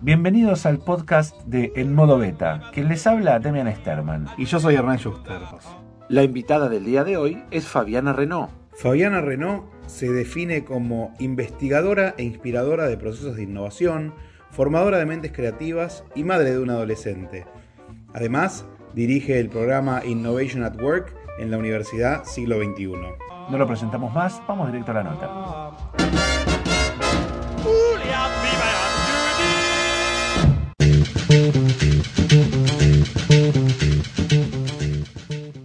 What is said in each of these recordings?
Bienvenidos al podcast de En Modo Beta, quien les habla Demian Sterman. Y yo soy Hernán Schuster. La invitada del día de hoy es Fabiana Renault. Fabiana Renault se define como investigadora e inspiradora de procesos de innovación, formadora de mentes creativas y madre de un adolescente. Además, dirige el programa Innovation at Work en la Universidad Siglo XXI. No lo presentamos más, vamos directo a la nota.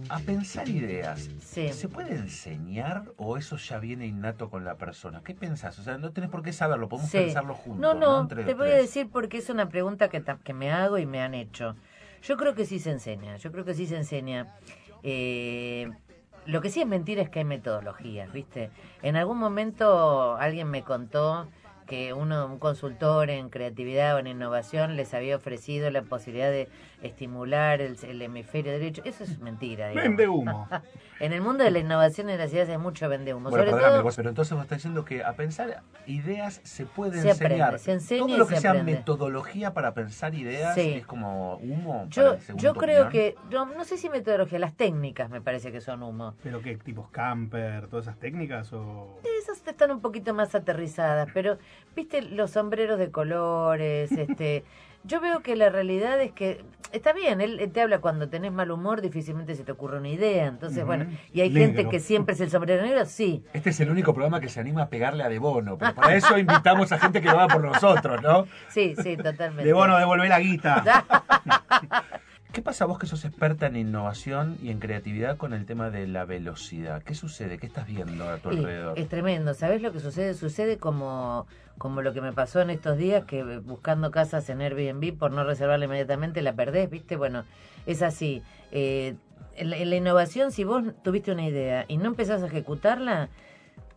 A pensar ideas, Sí. ¿se puede enseñar o eso ya viene innato con la persona? ¿Qué pensás? O sea, no tenés por qué saberlo, podemos Sí. pensarlo juntos. No, no, Entre te voy a decir porque es una pregunta que, ta- que me hago y me han hecho. Yo creo que sí se enseña, yo creo que sí se enseña. Eh, lo que sí es mentira es que hay metodologías, ¿viste? En algún momento alguien me contó que uno, un consultor en creatividad o en innovación les había ofrecido la posibilidad de estimular el, el hemisferio derecho. Eso es mentira. digamos. Vende humo. En el mundo de la innovación y de las ideas hay mucho vende humo. Bueno, Sobre perdóname, todo, vos, pero entonces vos estás diciendo que a pensar ideas se puede Se enseñar. aprende, se enseña Todo lo que se sea aprende. metodología para pensar ideas Sí. es como humo. Yo, creo opinión. que, no, no sé si metodología, las técnicas me parece que son humo. ¿Pero qué? ¿Tipos camper? ¿Todas esas técnicas? o Esas están un poquito más aterrizadas, pero, viste, los sombreros de colores, este... Yo veo que la realidad es que está bien, él, te habla cuando tenés mal humor, difícilmente se te ocurre una idea. Entonces, bueno, y hay Negro. gente que siempre es el sombrero negro, sí. Este es el único programa que se anima a pegarle a De Bono. Pero para eso invitamos a gente que lo haga por nosotros, ¿no? Sí, sí, totalmente. De bono, devolver la guita. ¿Qué pasa vos que sos experta en innovación y en creatividad con el tema de la velocidad? ¿Qué sucede? ¿Qué estás viendo a tu Y alrededor? es tremendo. ¿Sabes lo que sucede? Sucede como, como lo que me pasó en estos días, que eh, buscando casas en Airbnb por no reservarla inmediatamente la perdés, ¿viste? Bueno, es así. Eh, en, la, en la innovación, si vos tuviste una idea y no empezás a ejecutarla,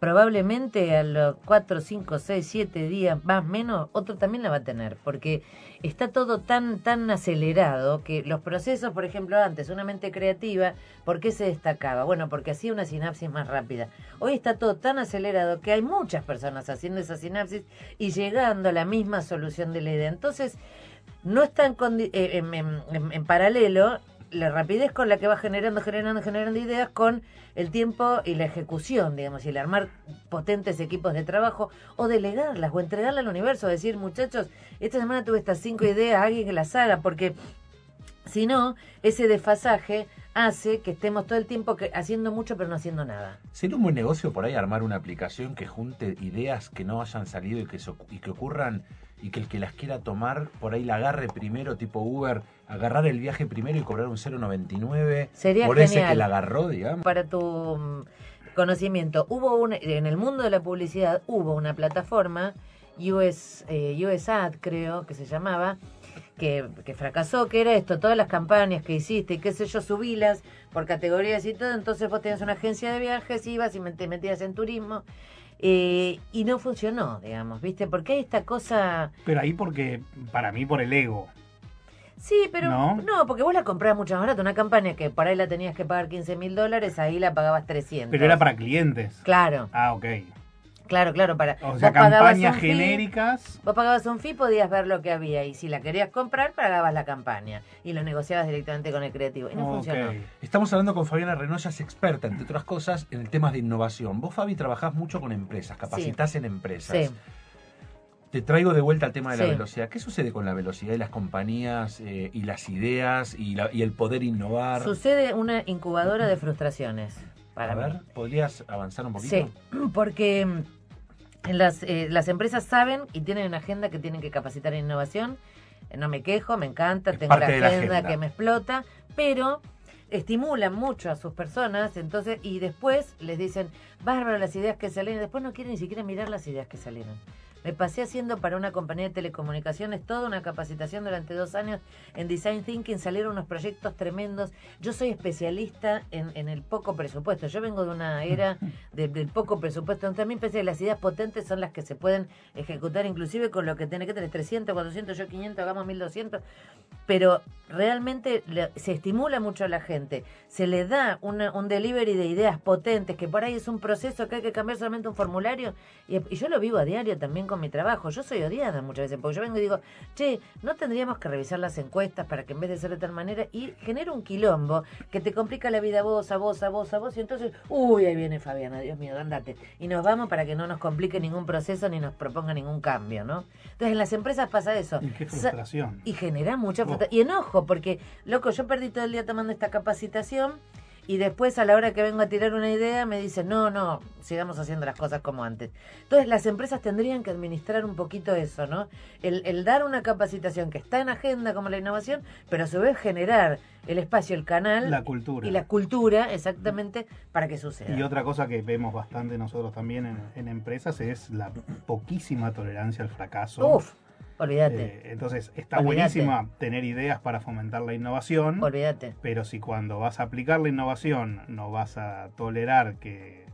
probablemente a los 4, 5, 6, 7 días, más menos, otro también la va a tener, porque está todo tan tan acelerado que los procesos, por ejemplo, antes, una mente creativa, ¿por qué se destacaba? Bueno, porque hacía una sinapsis más rápida. Hoy está todo tan acelerado que hay muchas personas haciendo esa sinapsis y llegando a la misma solución de la idea. Entonces, no está en, condi- eh, en- en- en paralelo la rapidez con la que va generando, generando, generando ideas con el tiempo y la ejecución, digamos, y el armar potentes equipos de trabajo o delegarlas o entregarlas al universo, decir, muchachos, esta semana tuve estas cinco ideas, alguien que las haga, porque si no, ese desfasaje hace que estemos todo el tiempo que- haciendo mucho pero no haciendo nada. ¿Sería un buen negocio por ahí armar una aplicación que junte ideas que no hayan salido y que, y que ocurran y que el que las quiera tomar por ahí la agarre primero, tipo Uber, agarrar el viaje primero y cobrar un 0.99 Sería por ese que la agarró, digamos? Para tu mm, conocimiento, hubo un, en el mundo de la publicidad hubo una plataforma, US, eh, USAD creo que se llamaba, que, que fracasó, que era esto, todas las campañas que hiciste y qué sé yo, subilas por categorías y todo, entonces vos tenías una agencia de viajes, ibas y te metías en turismo. eh, y no funcionó, digamos, ¿viste? Porque hay esta cosa... Pero ahí porque, para mí, por el ego. Sí, pero ¿No? no, porque vos la comprabas mucho más barata. Una campaña que por ahí la tenías que pagar 15 mil dólares, ahí la pagabas 300. Pero era para clientes. Claro, Ah, ok. claro, claro. Para... O sea, campañas fee, genéricas. Vos pagabas un fee, podías ver lo que había. Y si la querías comprar, pagabas la campaña. Y lo negociabas directamente con el creativo. Y no Ok. funcionó. Estamos hablando con Fabiana Renoya, es experta, entre otras cosas, en el tema de innovación. Vos, Fabi, trabajás mucho con empresas, capacitás en empresas. Sí. Te traigo de vuelta al tema de la velocidad. ¿Qué sucede con la velocidad de las compañías eh, y las ideas y, la- y el poder innovar? Sucede una incubadora de frustraciones. Para a mí. ver, ¿podrías avanzar un poquito? Sí, porque mm, las, eh, las empresas saben y tienen una agenda que tienen que capacitar en innovación. Eh, No me quejo, me encanta, Es tengo parte agenda, que me explota, pero estimulan mucho a sus personas, entonces, y después les dicen, bárbaro las ideas que salieron, después no quieren ni siquiera mirar las ideas que salieron. Me pasé haciendo para una compañía de telecomunicaciones toda una capacitación durante dos años en Design Thinking, salieron unos proyectos tremendos. Yo soy especialista en, en el poco presupuesto. Yo vengo de una era de- del poco presupuesto. Entonces, a mí parece que las ideas potentes son las que se pueden ejecutar, inclusive con lo que tiene que tener 300, 400, yo 500, hagamos 1200. Pero realmente le- se estimula mucho a la gente, se le da una- un delivery de ideas potentes, que por ahí es un proceso que hay que cambiar solamente un formulario. Y, y yo lo vivo a diario también con mi trabajo. Yo soy odiada muchas veces, porque yo vengo y digo, che, no tendríamos que revisar las encuestas para que en vez de ser de tal manera, y genera un quilombo que te complica la vida a vos, a vos, a vos, a vos, y entonces, uy, ahí viene Fabiana, Dios mío, andate. Y nos vamos para que no nos complique ningún proceso ni nos proponga ningún cambio, ¿no? Entonces en las empresas pasa eso. Y qué frustración. y genera mucha Oh. frustración. Y enojo, porque, loco, yo perdí todo el día tomando esta capacitación y después a la hora que vengo a tirar una idea me dicen, no, no, sigamos haciendo las cosas como antes. Entonces las empresas tendrían que administrar un poquito eso, ¿no? El, el dar una capacitación que está en agenda como la innovación, pero a su vez generar el espacio, el canal La cultura. y la cultura exactamente para que suceda. Y otra cosa que vemos bastante nosotros también en, en empresas es la poquísima tolerancia al fracaso. Uf, olvídate, Eh, entonces, está buenísima tener ideas para fomentar la innovación, olvídate. pero si cuando vas a aplicar la innovación no vas a tolerar que,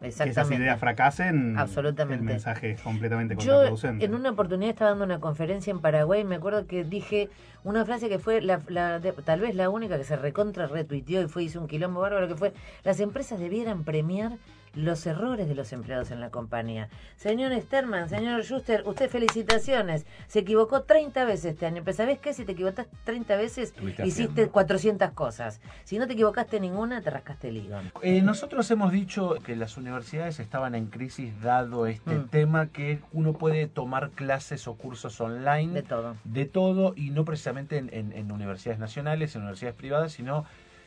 que esas ideas fracasen, Absolutamente. el mensaje es completamente Yo contraproducente. en una oportunidad estaba dando una conferencia en Paraguay y me acuerdo que dije una frase que fue la, la de- tal vez la única que se recontra retuiteó y fue hizo un quilombo bárbaro que fue las empresas debieran premiar los errores de los empleados en la compañía. Señor Sterman, señor Schuster, usted felicitaciones. Se equivocó 30 veces este año. Pero ¿sabés qué? Si te equivocaste 30 veces, hiciste haciendo. 400 cosas. Si no te equivocaste ninguna, te rascaste el hígado. Eh, nosotros hemos dicho que las universidades estaban en crisis dado este Mm. tema que uno puede tomar clases o cursos online De todo. de todo y no precisamente en, en- en universidades nacionales, en universidades privadas, sino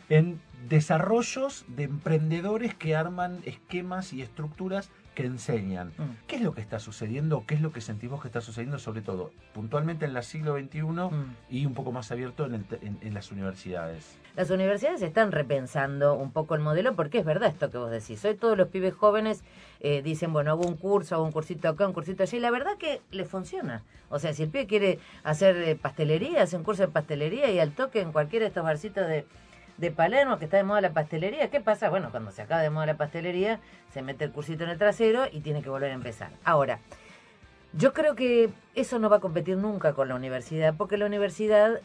en desarrollos de emprendedores que arman esquemas y estructuras que enseñan. Mm. ¿Qué es lo que está sucediendo? ¿Qué es lo que sentimos que está sucediendo, sobre todo puntualmente en el siglo XXI Mm. y un poco más abierto en, el te- en- en las universidades? Las universidades están repensando un poco el modelo porque es verdad esto que vos decís. Hoy todos los pibes jóvenes eh, dicen, bueno, hago un curso, hago un cursito acá, un cursito allí. Y la verdad que le funciona. O sea, si el pibe quiere hacer eh, pastelería, hace un curso de pastelería y al toque en cualquiera de estos barcitos de, de Palermo que está de moda la pastelería, ¿qué pasa? Bueno, cuando se acaba de moda la pastelería, se mete el cursito en el trasero y tiene que volver a empezar. Ahora, yo creo que eso no va a competir nunca con la universidad, porque la universidad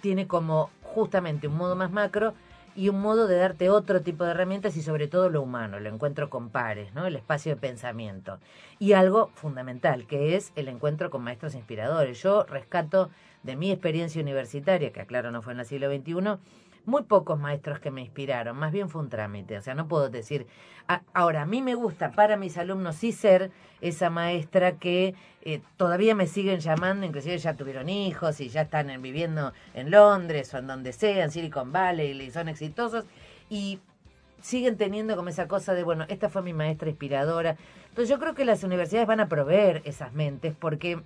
tiene como justamente un modo más macro y un modo de darte otro tipo de herramientas y sobre todo lo humano, el encuentro con pares, ¿no? el espacio de pensamiento. Y algo fundamental, que es el encuentro con maestros inspiradores. Yo rescato de mi experiencia universitaria, que aclaro no fue en el siglo XXI, muy pocos maestros que me inspiraron, más bien fue un trámite, o sea, no puedo decir, ahora a mí me gusta para mis alumnos sí ser esa maestra que eh, todavía me siguen llamando, inclusive ya tuvieron hijos y ya están en- viviendo en Londres o en donde sea, en Silicon Valley, y son exitosos, y siguen teniendo como esa cosa de, bueno, esta fue mi maestra inspiradora. Entonces yo creo que las universidades van a proveer esas mentes porque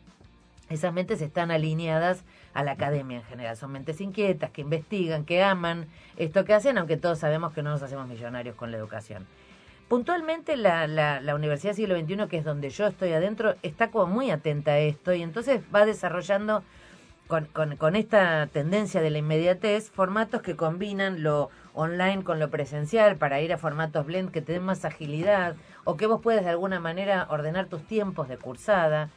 esas mentes están alineadas a la academia en general. Son mentes inquietas, que investigan, que aman esto que hacen, aunque todos sabemos que no nos hacemos millonarios con la educación. Puntualmente la, la, la Universidad Siglo XXI, que es donde yo estoy adentro, está como muy atenta a esto y entonces va desarrollando con, con, con esta tendencia de la inmediatez formatos que combinan lo online con lo presencial para ir a formatos blend que te den más agilidad o que vos puedas de alguna manera ordenar tus tiempos de cursada.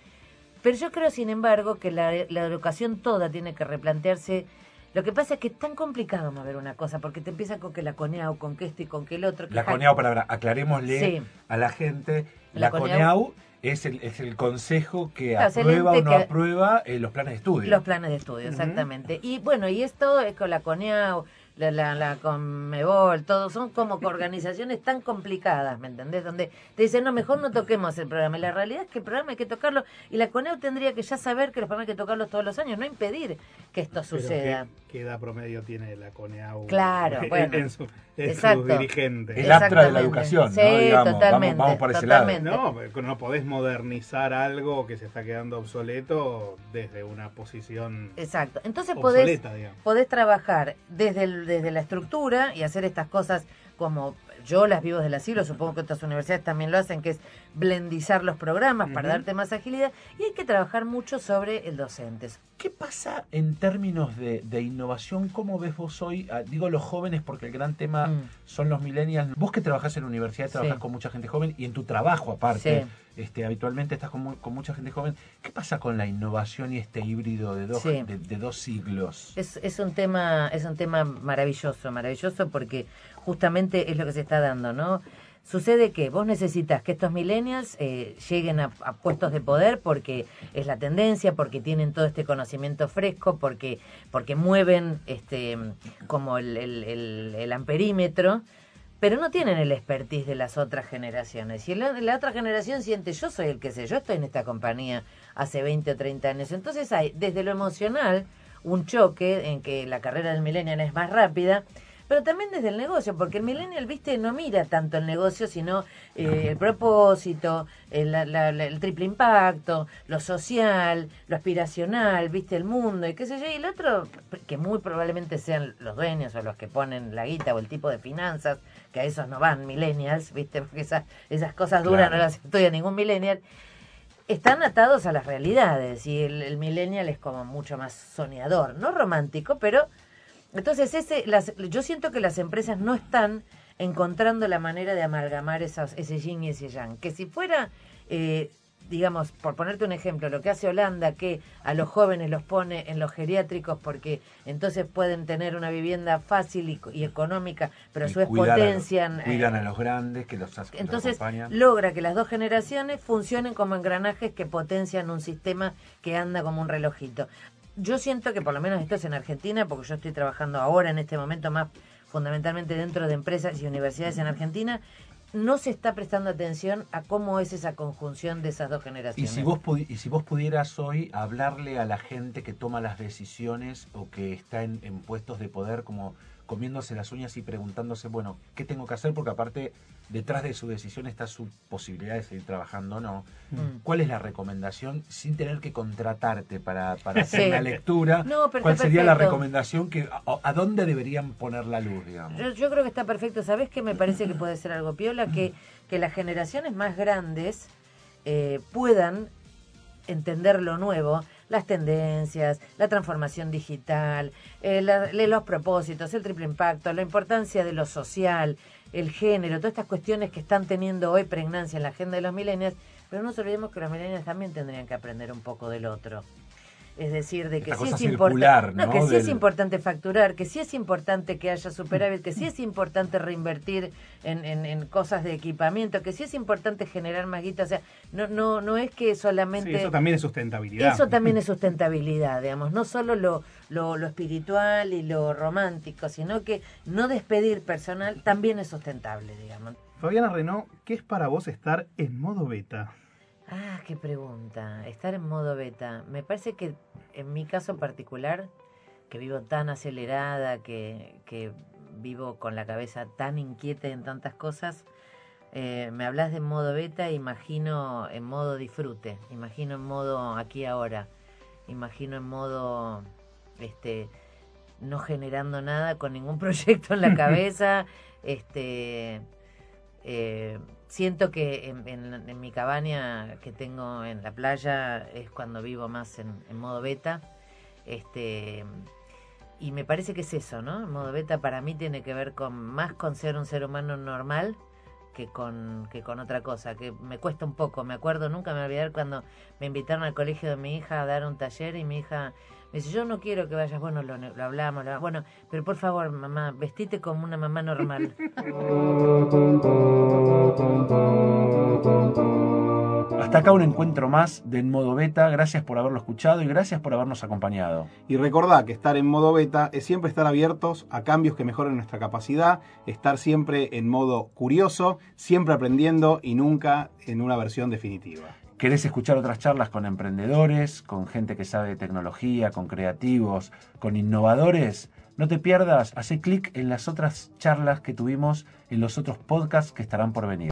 Pero yo creo, sin embargo, que la, la educación toda tiene que replantearse. Lo que pasa es que es tan complicado mover una cosa, porque te empiezan con que la CONEAU, con que esto y con que el otro. que La CONEAU, palabra, aclarémosle Sí. a la gente, La la, CONEAU es, el, es el consejo que Claro, aprueba o no que- aprueba eh, los planes de estudio. Los planes de estudio, exactamente. Y bueno, y esto es con la CONEAU, la, la, la Conmebol, todo, son como que organizaciones tan complicadas, ¿me entendés? Donde te dicen, no, mejor no toquemos el programa. Y la realidad es que el programa hay que tocarlo, y la CONEAU tendría que ya saber que los programas hay que tocarlos todos los años, no impedir que esto Pero suceda. ¿qué, qué edad promedio tiene la CONEAU Claro, en, bueno. en su- en sus Exacto. dirigentes? El Astra de la educación, Sí, ¿no? Digamos, totalmente, vamos, vamos por ese totalmente. lado. No, no podés modernizar algo que se está quedando obsoleto desde una posición Exacto. Entonces podés, obsoleta, digamos. podés trabajar desde, el- desde la estructura y hacer estas cosas como yo las vivo desde el asilo, supongo que otras universidades también lo hacen, que es blendizar los programas para darte más agilidad y hay que trabajar mucho sobre el docente. ¿Qué pasa en términos de, de innovación? ¿Cómo ves vos hoy? Ah, digo los jóvenes porque el gran tema Mm. son los millennials. Vos que trabajás en la universidad, trabajás Sí. con mucha gente joven y en tu trabajo aparte, Sí. Este, habitualmente estás con, con mucha gente joven. ¿Qué pasa con la innovación y este híbrido de dos, Sí. de, de dos siglos? Es, es un tema es un tema maravilloso, maravilloso porque justamente es lo que se está dando, ¿no? Sucede que vos necesitas que estos millennials eh, lleguen a, a puestos de poder porque es la tendencia, porque tienen todo este conocimiento fresco, porque porque mueven este como el, el, el- el amperímetro, pero no tienen el expertise de las otras generaciones. Y la, la otra generación siente, yo soy el que sé, yo estoy en esta compañía hace 20 o 30 años. Entonces hay desde lo emocional un choque en que la carrera del millennial es más rápida, pero también desde el negocio, porque el millennial, viste, no mira tanto el negocio, sino eh, el propósito, el, la- la- la- el triple impacto, lo social, lo aspiracional, viste, el mundo, y qué sé yo, y el otro, que muy probablemente sean los dueños o los que ponen la guita o el tipo de finanzas, que a esos no van millennials, viste, porque esas, esas cosas duras Claro. no las estudia ningún millennial, están atados a las realidades y el, el millennial es como mucho más soñador, no romántico, pero entonces ese las, yo siento que las empresas no están encontrando la manera de amalgamar esas, ese yin y ese yang, que si fuera eh, digamos, por ponerte un ejemplo, lo que hace Holanda, que a los jóvenes los pone en los geriátricos porque entonces pueden tener una vivienda fácil y, y económica, pero a su vez cuidar a potencian... eh, cuidan a los grandes que los, que entonces acompañan. logra que las dos generaciones funcionen como engranajes que potencian un sistema que anda como un relojito. Yo siento que por lo menos esto es en Argentina, porque yo estoy trabajando ahora en este momento más fundamentalmente dentro de empresas y universidades en Argentina, no se está prestando atención a cómo es esa conjunción de esas dos Y generaciones. si, vos y si vos pudieras hoy hablarle a la gente que toma las decisiones o que está en puestos de poder como comiéndose las uñas y preguntándose, bueno, ¿qué tengo que hacer? Porque aparte, detrás de su decisión está su posibilidad de seguir trabajando o no. Mm. ¿Cuál es la recomendación sin tener que contratarte para, para hacer Sí. la lectura? No, pero ¿Cuál sería la recomendación que a, a dónde deberían poner la luz, digamos? Yo, yo creo que está perfecto. ¿Sabes qué me parece que puede ser algo piola? Que, que las generaciones más grandes eh, puedan entender lo nuevo, las tendencias, la transformación digital, eh, la- los propósitos, el triple impacto, la importancia de lo social, el género, todas estas cuestiones que están teniendo hoy pregnancia en la agenda de los millennials, pero no nos olvidemos que los millennials también tendrían que aprender un poco del otro. Es decir, de que sí es circular, importante, ¿no? que sí es Del- importante facturar, que sí es importante que haya superávit, que sí es importante reinvertir en, en, en cosas de equipamiento, que sí es importante generar más guita. O sea, no, no, no es que solamente... Sí, eso también es sustentabilidad. Eso también es sustentabilidad, digamos, no solo lo, lo, lo espiritual y lo romántico, sino que no despedir personal también es sustentable, digamos. Fabiana Renault, ¿qué es para vos estar en modo beta? Ah, qué pregunta. Estar en modo beta. Me parece que en mi caso particular, que vivo tan acelerada, que, que vivo con la cabeza tan inquieta en tantas cosas, eh, me hablas de modo beta, imagino en modo disfrute, imagino en modo aquí ahora, imagino en modo este no generando nada con ningún proyecto en la cabeza, este eh, siento que en, mi cabaña que tengo en la playa es cuando vivo más en, en modo beta. Este, y me parece que es eso, ¿no? El modo beta para mí tiene que ver con más con ser un ser humano normal que con, que con otra cosa, que me cuesta un poco. Me acuerdo, nunca me voy a olvidar cuando me invitaron al colegio de mi hija a dar un taller y mi hija me dice, yo no quiero que vayas, bueno, lo, lo hablamos, lo- bueno, pero por favor, mamá, vestite como una mamá normal. Hasta acá un encuentro más de En Modo Beta. Gracias por haberlo escuchado y gracias por habernos acompañado. Y recordá que estar en modo beta es siempre estar abiertos a cambios que mejoren nuestra capacidad, estar siempre en modo curioso, siempre aprendiendo y nunca en una versión definitiva. ¿Querés escuchar otras charlas con emprendedores, con gente que sabe de tecnología, con creativos, con innovadores? No te pierdas, hace clic en las otras charlas que tuvimos en los otros podcasts que estarán por venir.